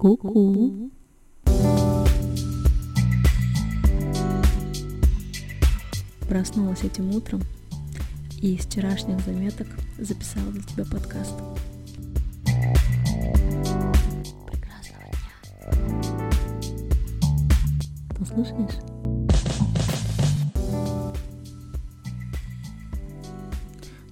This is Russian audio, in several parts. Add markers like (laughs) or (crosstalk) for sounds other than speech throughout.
Ку-ку. Проснулась этим утром и из вчерашних заметок записала для тебя подкаст. Прекрасного дня. Послушаешь?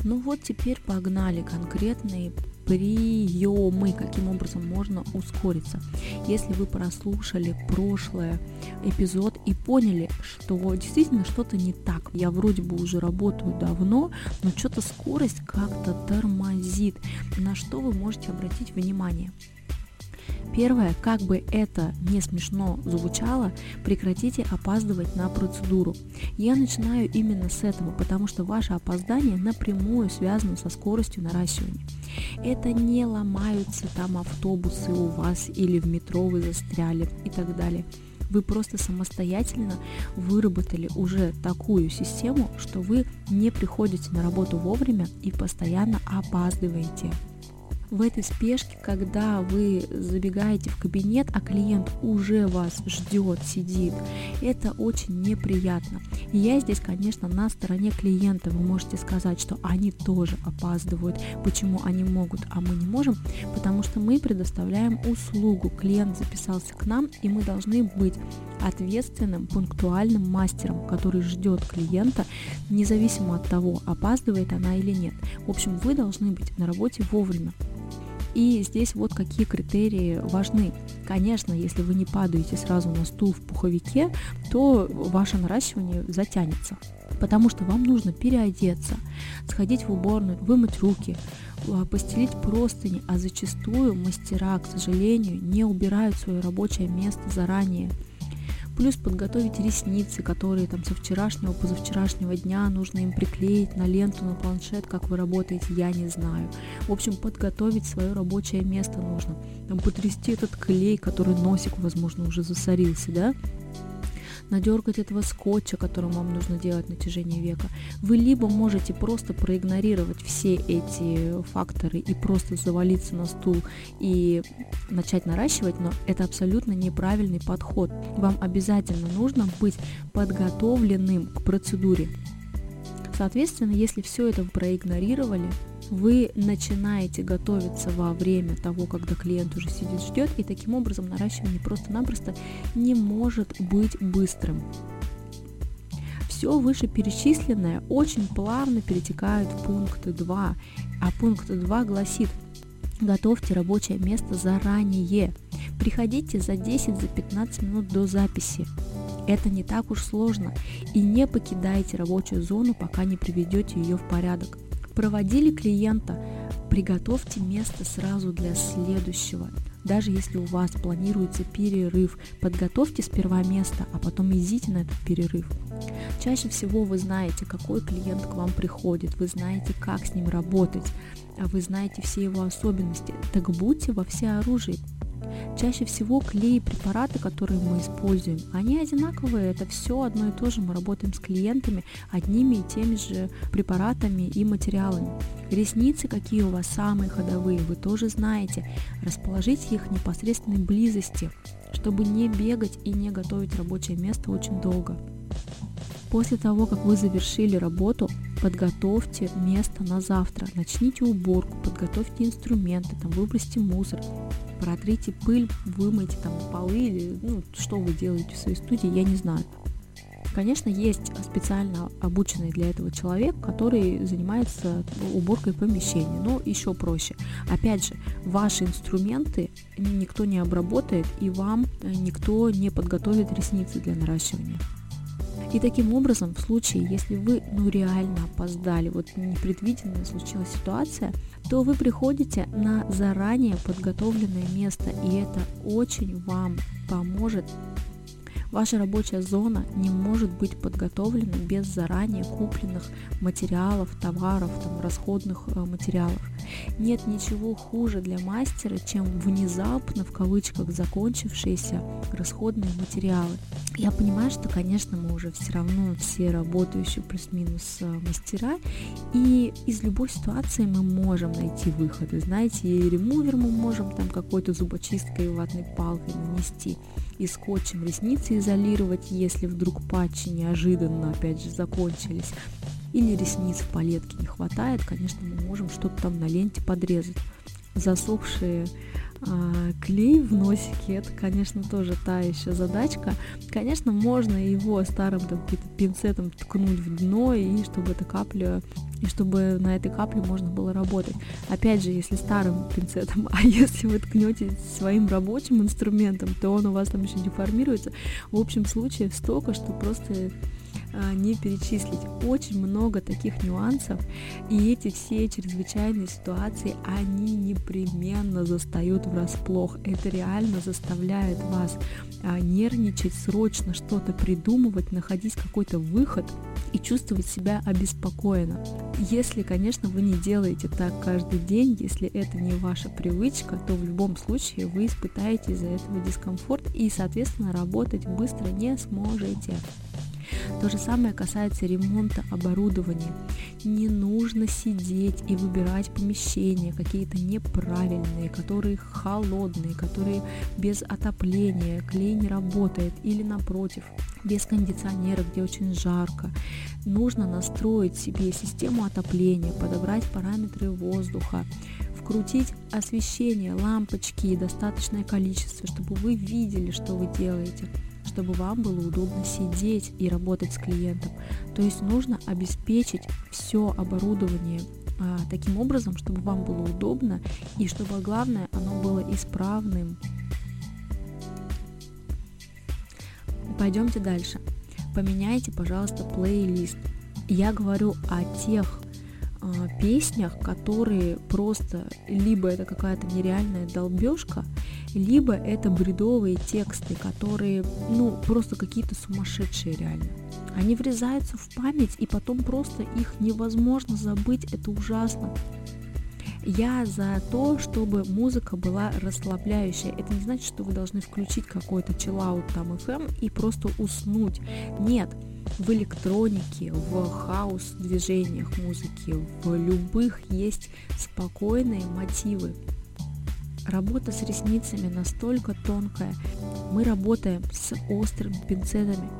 Ну вот теперь погнали конкретные приемы, каким образом можно ускориться. Если вы прослушали прошлый эпизод и поняли, что действительно что-то не так, я вроде бы уже работаю давно, но что-то скорость как-то тормозит, на что вы можете обратить внимание? Первое, как бы это не смешно звучало, прекратите опаздывать на процедуру. Я начинаю именно с этого, потому что ваше опоздание напрямую связано со скоростью наращивания. Это не ломаются там автобусы у вас или в метро вы застряли и так далее. Вы просто самостоятельно выработали уже такую систему, что вы не приходите на работу вовремя и постоянно опаздываете в этой спешке, когда вы забегаете в кабинет, а клиент уже вас ждет, сидит, это очень неприятно. И я здесь, конечно, на стороне клиента. Вы можете сказать, что они тоже опаздывают. Почему они могут, а мы не можем? Потому что мы предоставляем услугу. Клиент записался к нам, и мы должны быть ответственным, пунктуальным мастером, который ждет клиента, независимо от того, опаздывает она или нет. В общем, вы должны быть на работе вовремя. И здесь вот какие критерии важны. Конечно, если вы не падаете сразу на стул в пуховике, то ваше наращивание затянется. Потому что вам нужно переодеться, сходить в уборную, вымыть руки, а, постелить простыни, а зачастую мастера, к сожалению, не убирают свое рабочее место заранее плюс подготовить ресницы, которые там со вчерашнего, позавчерашнего дня нужно им приклеить на ленту, на планшет, как вы работаете, я не знаю. В общем, подготовить свое рабочее место нужно. Там потрясти этот клей, который носик, возможно, уже засорился, да, надергать этого скотча, которым вам нужно делать натяжение века. Вы либо можете просто проигнорировать все эти факторы и просто завалиться на стул и начать наращивать, но это абсолютно неправильный подход. Вам обязательно нужно быть подготовленным к процедуре. Соответственно, если все это проигнорировали, вы начинаете готовиться во время того, когда клиент уже сидит, ждет, и таким образом наращивание просто-напросто не может быть быстрым. Все вышеперечисленное очень плавно перетекает в пункт 2, а пункт 2 гласит Готовьте рабочее место заранее. Приходите за 10-15 минут до записи. Это не так уж сложно. И не покидайте рабочую зону, пока не приведете ее в порядок проводили клиента, приготовьте место сразу для следующего. Даже если у вас планируется перерыв, подготовьте сперва место, а потом идите на этот перерыв. Чаще всего вы знаете, какой клиент к вам приходит, вы знаете, как с ним работать, а вы знаете все его особенности. Так будьте во всеоружии, Чаще всего клей и препараты, которые мы используем, они одинаковые, это все одно и то же. Мы работаем с клиентами одними и теми же препаратами и материалами. Ресницы, какие у вас самые ходовые, вы тоже знаете. Расположите их в непосредственной близости, чтобы не бегать и не готовить рабочее место очень долго. После того, как вы завершили работу, подготовьте место на завтра, начните уборку, подготовьте инструменты, там, выбросьте мусор, протрите пыль, вымойте там полы или ну, что вы делаете в своей студии, я не знаю. Конечно, есть специально обученный для этого человек, который занимается уборкой помещения, но еще проще. Опять же, ваши инструменты никто не обработает и вам никто не подготовит ресницы для наращивания. И таким образом, в случае, если вы ну реально опоздали, вот непредвиденная случилась ситуация, то вы приходите на заранее подготовленное место, и это очень вам поможет Ваша рабочая зона не может быть подготовлена без заранее купленных материалов, товаров, там, расходных э, материалов. Нет ничего хуже для мастера, чем внезапно, в кавычках, закончившиеся расходные материалы. Я понимаю, что, конечно, мы уже все равно все работающие плюс-минус э, мастера, и из любой ситуации мы можем найти выходы. Знаете, и ремувер мы можем там какой-то зубочисткой ватной палкой нанести, и скотчем ресницы изолировать, если вдруг патчи неожиданно, опять же, закончились, или ресниц в палетке не хватает, конечно, мы можем что-то там на ленте подрезать. Засохшие а, клей в носике, это, конечно, тоже та еще задачка. Конечно, можно его старым там, пинцетом ткнуть в дно, и чтобы эта капля и чтобы на этой капле можно было работать. Опять же, если старым (laughs) пинцетом, а если вы ткнете своим рабочим инструментом, то он у вас там еще деформируется. В общем случае столько, что просто не перечислить. Очень много таких нюансов, и эти все чрезвычайные ситуации, они непременно застают врасплох. Это реально заставляет вас а, нервничать, срочно что-то придумывать, находить какой-то выход и чувствовать себя обеспокоенно. Если, конечно, вы не делаете так каждый день, если это не ваша привычка, то в любом случае вы испытаете из-за этого дискомфорт и, соответственно, работать быстро не сможете. То же самое касается ремонта оборудования. Не нужно сидеть и выбирать помещения какие-то неправильные, которые холодные, которые без отопления, клей не работает или напротив, без кондиционера, где очень жарко. Нужно настроить себе систему отопления, подобрать параметры воздуха, вкрутить освещение, лампочки, достаточное количество, чтобы вы видели, что вы делаете чтобы вам было удобно сидеть и работать с клиентом. То есть нужно обеспечить все оборудование а, таким образом, чтобы вам было удобно и чтобы главное оно было исправным. Пойдемте дальше. Поменяйте, пожалуйста, плейлист. Я говорю о тех э, песнях, которые просто либо это какая-то нереальная долбежка, либо это бредовые тексты, которые, ну, просто какие-то сумасшедшие реально. Они врезаются в память, и потом просто их невозможно забыть, это ужасно. Я за то, чтобы музыка была расслабляющая. Это не значит, что вы должны включить какой-то чиллаут там FM и просто уснуть. Нет, в электронике, в хаос движениях музыки, в любых есть спокойные мотивы. Работа с ресницами настолько тонкая. Мы работаем с острыми пинцетами.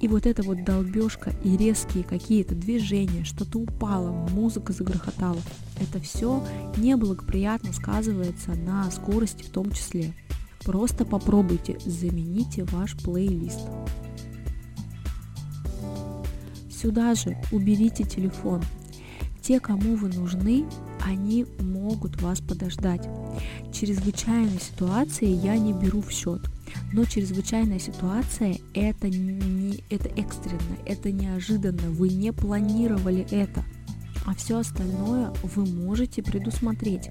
И вот эта вот долбежка и резкие какие-то движения, что-то упало, музыка загрохотала. Это все неблагоприятно сказывается на скорости в том числе. Просто попробуйте, замените ваш плейлист. Сюда же уберите телефон. Те, кому вы нужны, они могут вас подождать. Чрезвычайные ситуации я не беру в счет. Но чрезвычайная ситуация это не это экстренно, это неожиданно, вы не планировали это, а все остальное вы можете предусмотреть.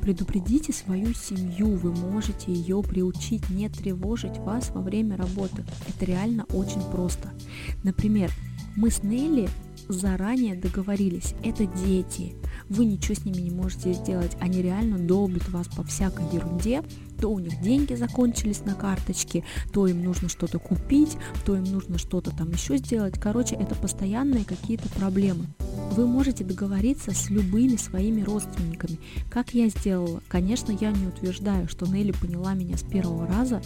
Предупредите свою семью, вы можете ее приучить не тревожить вас во время работы. Это реально очень просто. Например, мы с Нелли заранее договорились, это дети, вы ничего с ними не можете сделать, они реально долбят вас по всякой ерунде, то у них деньги закончились на карточке, то им нужно что-то купить, то им нужно что-то там еще сделать. Короче, это постоянные какие-то проблемы. Вы можете договориться с любыми своими родственниками. Как я сделала? Конечно, я не утверждаю, что Нелли поняла меня с первого раза,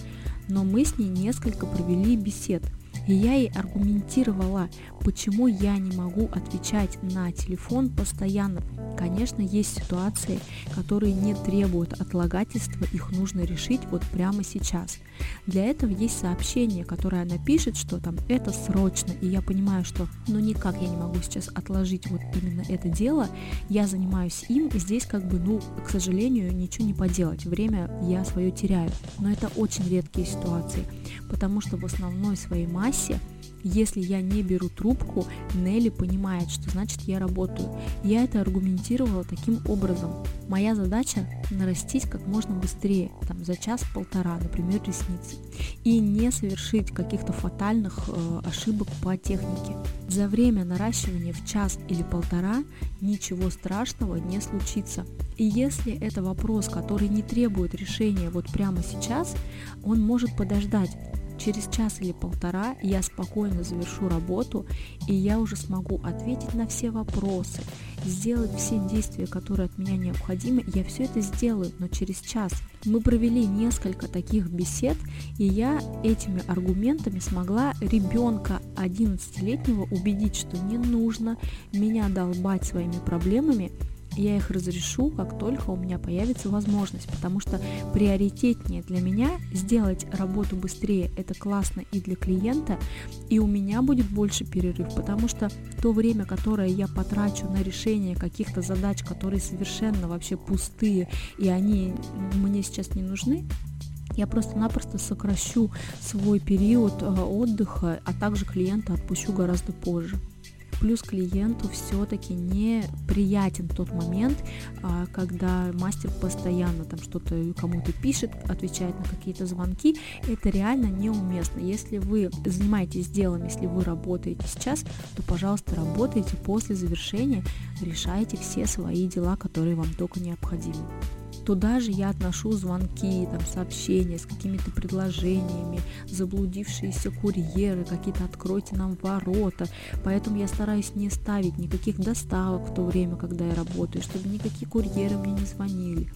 но мы с ней несколько провели бесед. И я ей аргументировала, почему я не могу отвечать на телефон постоянно. Конечно, есть ситуации, которые не требуют отлагательства, их нужно решить вот прямо сейчас. Для этого есть сообщение, которое она пишет, что там это срочно, и я понимаю, что ну никак я не могу сейчас отложить вот именно это дело, я занимаюсь им, здесь как бы, ну, к сожалению, ничего не поделать, время я свое теряю. Но это очень редкие ситуации, потому что в основной своей массе кассе, если я не беру трубку, Нелли понимает, что значит я работаю. Я это аргументировала таким образом. Моя задача нарастить как можно быстрее, там за час-полтора, например, ресницы, и не совершить каких-то фатальных э, ошибок по технике. За время наращивания в час или полтора ничего страшного не случится. И если это вопрос, который не требует решения вот прямо сейчас, он может подождать. Через час или полтора я спокойно завершу работу, и я уже смогу ответить на все вопросы, сделать все действия, которые от меня необходимы. Я все это сделаю, но через час. Мы провели несколько таких бесед, и я этими аргументами смогла ребенка 11-летнего убедить, что не нужно меня долбать своими проблемами, я их разрешу, как только у меня появится возможность, потому что приоритетнее для меня сделать работу быстрее, это классно и для клиента, и у меня будет больше перерыв, потому что то время, которое я потрачу на решение каких-то задач, которые совершенно вообще пустые, и они мне сейчас не нужны, я просто-напросто сокращу свой период э, отдыха, а также клиента отпущу гораздо позже. Плюс клиенту все-таки неприятен тот момент, а, когда мастер постоянно там что-то кому-то пишет, отвечает на какие-то звонки. Это реально неуместно. Если вы занимаетесь делом, если вы работаете сейчас, то, пожалуйста, работайте после завершения, решайте все свои дела, которые вам только необходимы. Туда же я отношу звонки, там, сообщения с какими-то предложениями, заблудившиеся курьеры, какие-то «откройте нам ворота». Поэтому я стараюсь не ставить никаких доставок в то время, когда я работаю, чтобы никакие курьеры мне не звонили.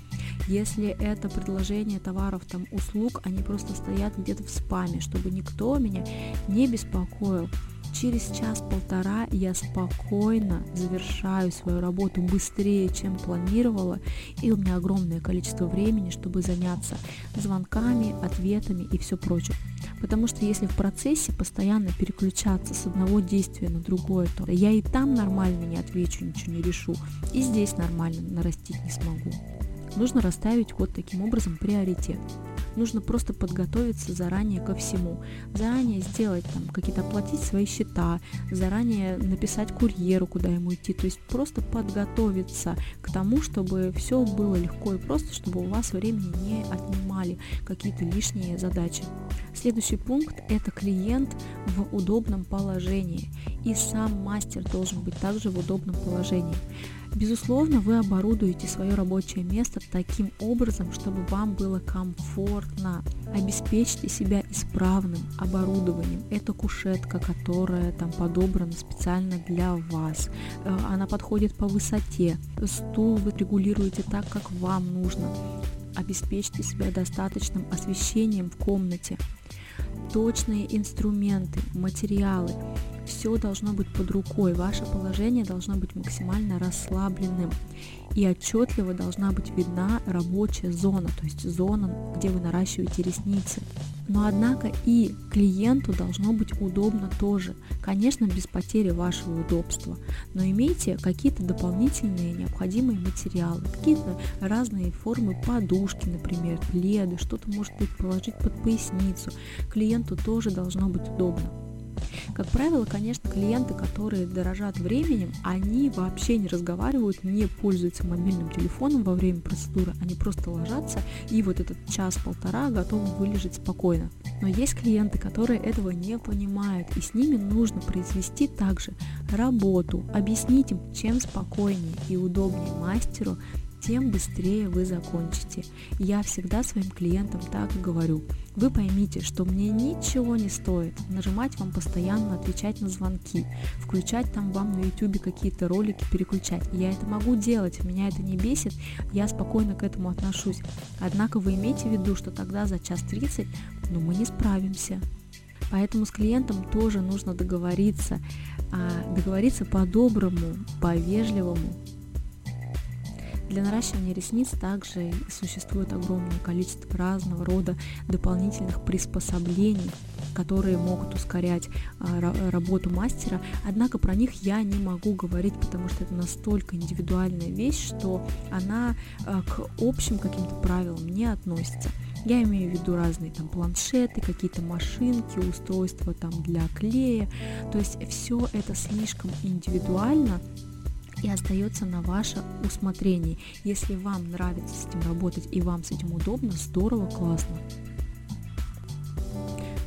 Если это предложение товаров, там, услуг, они просто стоят где-то в спаме, чтобы никто меня не беспокоил. Через час-полтора я спокойно завершаю свою работу быстрее, чем планировала, и у меня огромное количество времени, чтобы заняться звонками, ответами и все прочее. Потому что если в процессе постоянно переключаться с одного действия на другое, то я и там нормально не отвечу, ничего не решу, и здесь нормально нарастить не смогу. Нужно расставить вот таким образом приоритет нужно просто подготовиться заранее ко всему. Заранее сделать там какие-то оплатить свои счета, заранее написать курьеру, куда ему идти. То есть просто подготовиться к тому, чтобы все было легко и просто, чтобы у вас времени не отнимали какие-то лишние задачи. Следующий пункт – это клиент в удобном положении. И сам мастер должен быть также в удобном положении. Безусловно, вы оборудуете свое рабочее место таким образом, чтобы вам было комфортно. Обеспечьте себя исправным оборудованием. Это кушетка, которая там подобрана специально для вас. Э, она подходит по высоте. Стул вы регулируете так, как вам нужно. Обеспечьте себя достаточным освещением в комнате. Точные инструменты, материалы все должно быть под рукой, ваше положение должно быть максимально расслабленным и отчетливо должна быть видна рабочая зона, то есть зона, где вы наращиваете ресницы. Но однако и клиенту должно быть удобно тоже, конечно, без потери вашего удобства, но имейте какие-то дополнительные необходимые материалы, какие-то разные формы подушки, например, пледы, что-то может быть положить под поясницу. Клиенту тоже должно быть удобно. Как правило, конечно, клиенты, которые дорожат временем, они вообще не разговаривают, не пользуются мобильным телефоном во время процедуры, они просто ложатся и вот этот час-полтора готовы вылежать спокойно. Но есть клиенты, которые этого не понимают, и с ними нужно произвести также работу, объяснить им, чем спокойнее и удобнее мастеру тем быстрее вы закончите. Я всегда своим клиентам так и говорю. Вы поймите, что мне ничего не стоит нажимать вам постоянно, отвечать на звонки, включать там вам на YouTube какие-то ролики, переключать. Я это могу делать, меня это не бесит, я спокойно к этому отношусь. Однако вы имейте в виду, что тогда за час 30 ну, мы не справимся. Поэтому с клиентом тоже нужно договориться, а, договориться по-доброму, по-вежливому, для наращивания ресниц также существует огромное количество разного рода дополнительных приспособлений. которые могут ускорять а, работу мастера, однако про них я не могу говорить, потому что это настолько индивидуальная вещь, что она а, к общим каким-то правилам не относится. Я имею в виду разные там планшеты, какие-то машинки, устройства там для клея. То есть все это слишком индивидуально, и остается на ваше усмотрение. Если вам нравится с этим работать и вам с этим удобно, здорово, классно.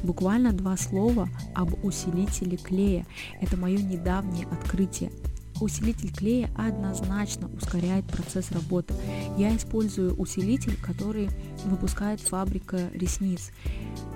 Буквально два слова об усилителе клея. Это мое недавнее открытие. Усилитель клея однозначно ускоряет процесс работы. Я использую усилитель, который выпускает фабрика ресниц.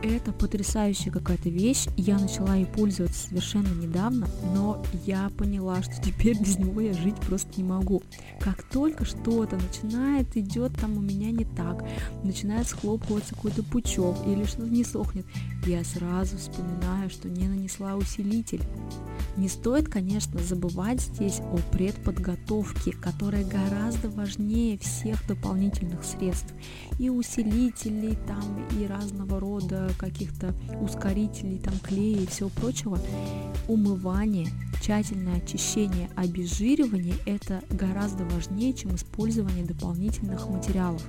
Это потрясающая какая-то вещь. Я начала ей пользоваться совершенно недавно, но я поняла, что (laughs) теперь без него я жить просто не могу. Как только что-то начинает, идет там у меня не так, начинает схлопываться какой-то пучок или что-то не сохнет, я сразу вспоминаю, что не нанесла усилитель. Не стоит, конечно, забывать здесь о предподготовке, которая гораздо важнее всех дополнительных средств. И усилителей там, и разного рода каких-то ускорителей, там клея и всего прочего. Умывание, тщательное очищение, обезжиривание – это гораздо важнее, чем использование дополнительных материалов.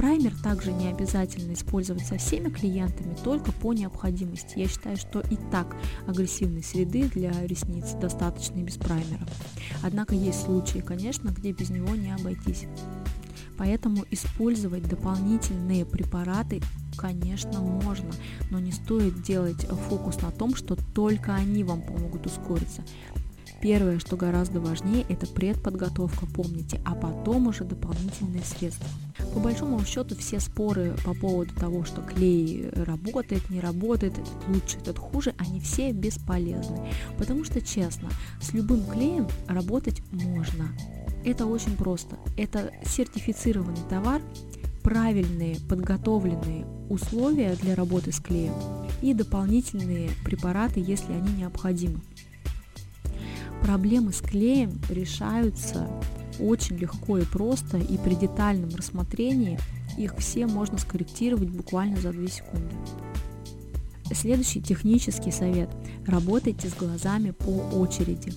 Праймер также не обязательно использовать со всеми клиентами, только по необходимости. Я считаю, что и так агрессивной среды для ресниц достаточно и без праймера. Однако есть случаи, конечно, где без него не обойтись. Поэтому использовать дополнительные препараты, конечно, можно, но не стоит делать фокус на том, что только они вам помогут ускориться. Первое, что гораздо важнее, это предподготовка, помните, а потом уже дополнительные средства. По большому счету все споры по поводу того, что клей работает, не работает, этот лучше, этот хуже, они все бесполезны. Потому что, честно, с любым клеем работать можно. Это очень просто. Это сертифицированный товар, правильные подготовленные условия для работы с клеем и дополнительные препараты, если они необходимы. Проблемы с клеем решаются очень легко и просто, и при детальном рассмотрении их все можно скорректировать буквально за 2 секунды. Следующий технический совет. Работайте с глазами по очереди.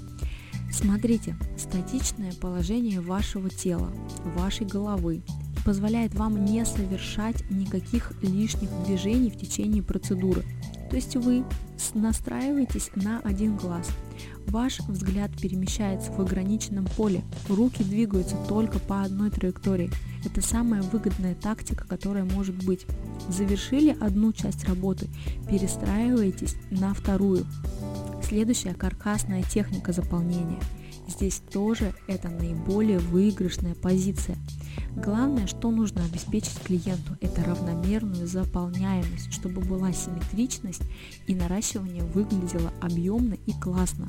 Смотрите, статичное положение вашего тела, вашей головы позволяет вам не совершать никаких лишних движений в течение процедуры. То есть вы настраиваетесь на один глаз – Ваш взгляд перемещается в ограниченном поле, руки двигаются только по одной траектории. Это самая выгодная тактика, которая может быть. Завершили одну часть работы, перестраиваетесь на вторую. Следующая каркасная техника заполнения. Здесь тоже это наиболее выигрышная позиция. Главное, что нужно обеспечить клиенту, это равномерную заполняемость, чтобы была симметричность и наращивание выглядело объемно и классно.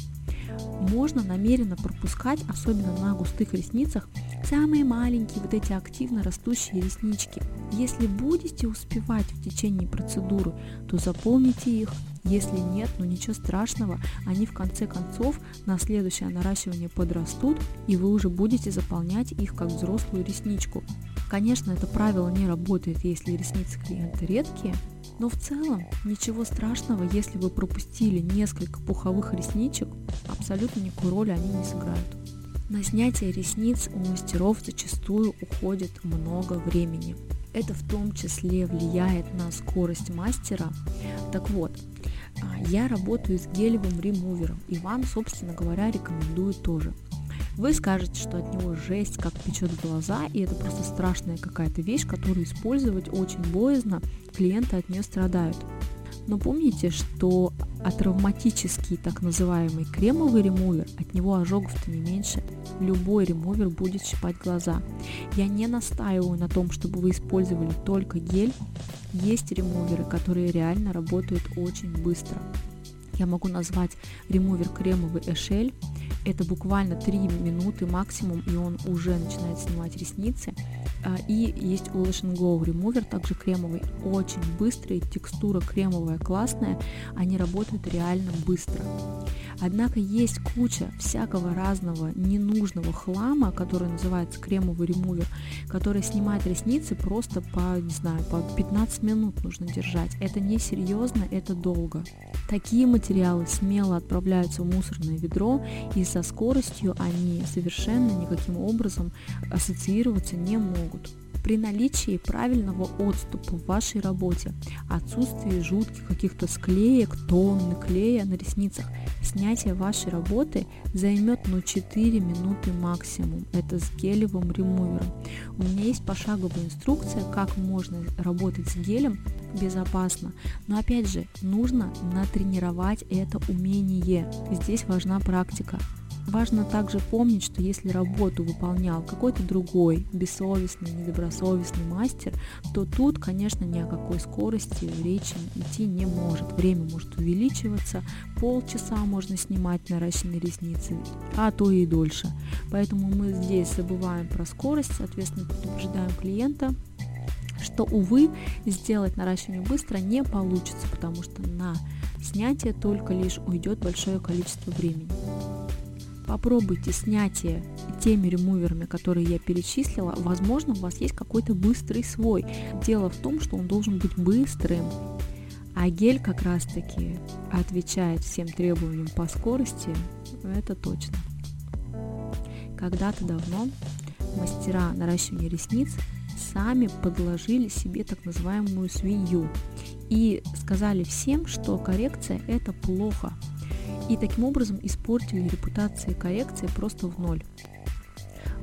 Можно намеренно пропускать, особенно на густых ресницах, самые маленькие вот эти активно растущие реснички. Если будете успевать в течение процедуры, то заполните их. Если нет, ну ничего страшного, они в конце концов на следующее наращивание подрастут, и вы уже будете заполнять их как взрослую ресничку. Конечно, это правило не работает, если ресницы клиента редкие, но в целом ничего страшного, если вы пропустили несколько пуховых ресничек, абсолютно никакой роли они не сыграют. На снятие ресниц у мастеров зачастую уходит много времени. Это в том числе влияет на скорость мастера. Так вот, а, я работаю с гелевым ремувером и вам, собственно говоря, рекомендую тоже. Вы скажете, что от него жесть, как печет глаза, и это просто страшная какая-то вещь, которую использовать очень боязно, клиенты от нее страдают. Но помните, что атравматический так называемый кремовый ремувер, от него ожогов-то не меньше. Любой ремувер будет щипать глаза. Я не настаиваю на том, чтобы вы использовали только гель. Есть ремуверы, которые реально работают очень быстро. Я могу назвать ремувер кремовый Эшель. Это буквально 3 минуты максимум, и он уже начинает снимать ресницы. А, и есть and Go ремувер, также кремовый, очень быстрый, текстура кремовая классная, они работают реально быстро. Однако есть куча всякого разного ненужного хлама, который называется кремовый ремувер, который снимает ресницы просто по, не знаю, по 15 минут нужно держать. Это не серьезно, это долго. Такие материалы смело отправляются в мусорное ведро, и со скоростью они совершенно никаким образом ассоциироваться не могут при наличии правильного отступа в вашей работе, отсутствии жутких каких-то склеек, тонны клея на ресницах, снятие вашей работы займет ну 4 минуты максимум. Это с гелевым ремувером. У меня есть пошаговая инструкция, как можно работать с гелем безопасно. Но опять же, нужно натренировать это умение. Здесь важна практика. Важно также помнить, что если работу выполнял какой-то другой, бессовестный, недобросовестный мастер, то тут, конечно, ни о какой скорости речи идти не может. Время может увеличиваться, полчаса можно снимать наращенные ресницы, а то и дольше. Поэтому мы здесь забываем про скорость, соответственно, предупреждаем клиента, что, увы, сделать наращивание быстро не получится, потому что на снятие только лишь уйдет большое количество времени. Попробуйте снятие теми ремуверами, которые я перечислила. Возможно, у вас есть какой-то быстрый свой. Дело в том, что он должен быть быстрым. А гель как раз-таки отвечает всем требованиям по скорости, это точно. Когда-то давно мастера наращивания ресниц сами подложили себе так называемую свинью и сказали всем, что коррекция это плохо, и таким образом испортили репутации коррекции просто в ноль.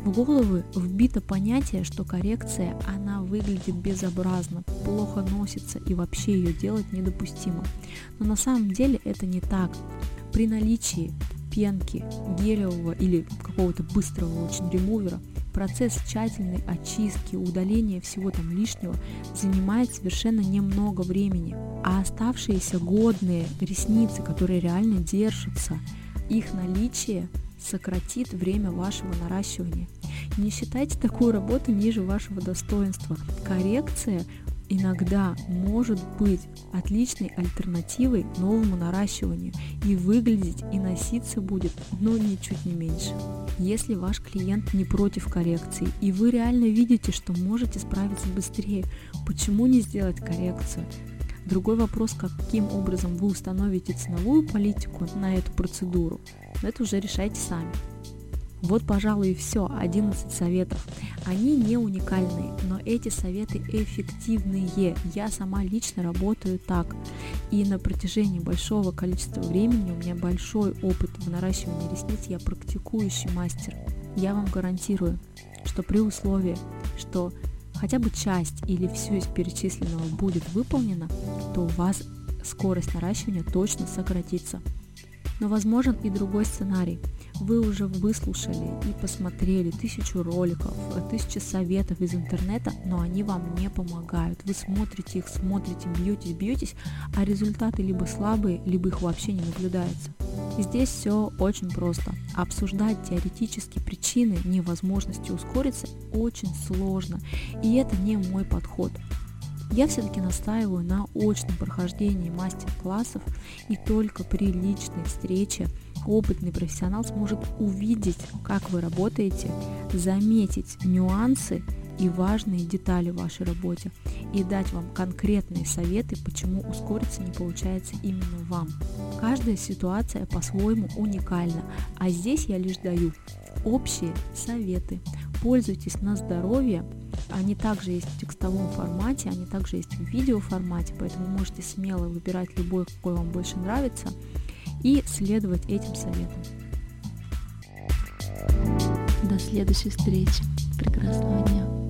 В головы вбито понятие, что коррекция, она выглядит безобразно, плохо носится и вообще ее делать недопустимо. Но на самом деле это не так. При наличии пенки, гелевого или какого-то быстрого очень ремувера Процесс тщательной очистки, удаления всего там лишнего занимает совершенно немного времени, а оставшиеся годные ресницы, которые реально держатся, их наличие сократит время вашего наращивания. Не считайте такую работу ниже вашего достоинства. Коррекция иногда может быть отличной альтернативой новому наращиванию и выглядеть и носиться будет, но ничуть не меньше. Если ваш клиент не против коррекции и вы реально видите, что можете справиться быстрее, почему не сделать коррекцию? Другой вопрос, каким образом вы установите ценовую политику на эту процедуру, это уже решайте сами. Вот, пожалуй, и все, 11 советов. Они не уникальные, но эти советы эффективные. Я сама лично работаю так. И на протяжении большого количества времени у меня большой опыт в наращивании ресниц, я практикующий мастер. Я вам гарантирую, что при условии, что хотя бы часть или все из перечисленного будет выполнено, то у вас скорость наращивания точно сократится. Но возможен и другой сценарий – вы уже выслушали и посмотрели тысячу роликов, тысячи советов из интернета, но они вам не помогают. Вы смотрите их, смотрите, бьетесь, бьетесь, а результаты либо слабые, либо их вообще не наблюдается. Здесь все очень просто. Обсуждать теоретически причины невозможности ускориться очень сложно, и это не мой подход. Я все-таки настаиваю на очном прохождении мастер-классов и только при личной встрече опытный профессионал сможет увидеть, как вы работаете, заметить нюансы и важные детали в вашей работе и дать вам конкретные советы, почему ускориться не получается именно вам. Каждая ситуация по-своему уникальна, а здесь я лишь даю общие советы. Пользуйтесь на здоровье, они также есть в текстовом формате, они также есть в видео формате, поэтому можете смело выбирать любой, какой вам больше нравится и следовать этим советам. До следующей встречи. Прекрасного дня.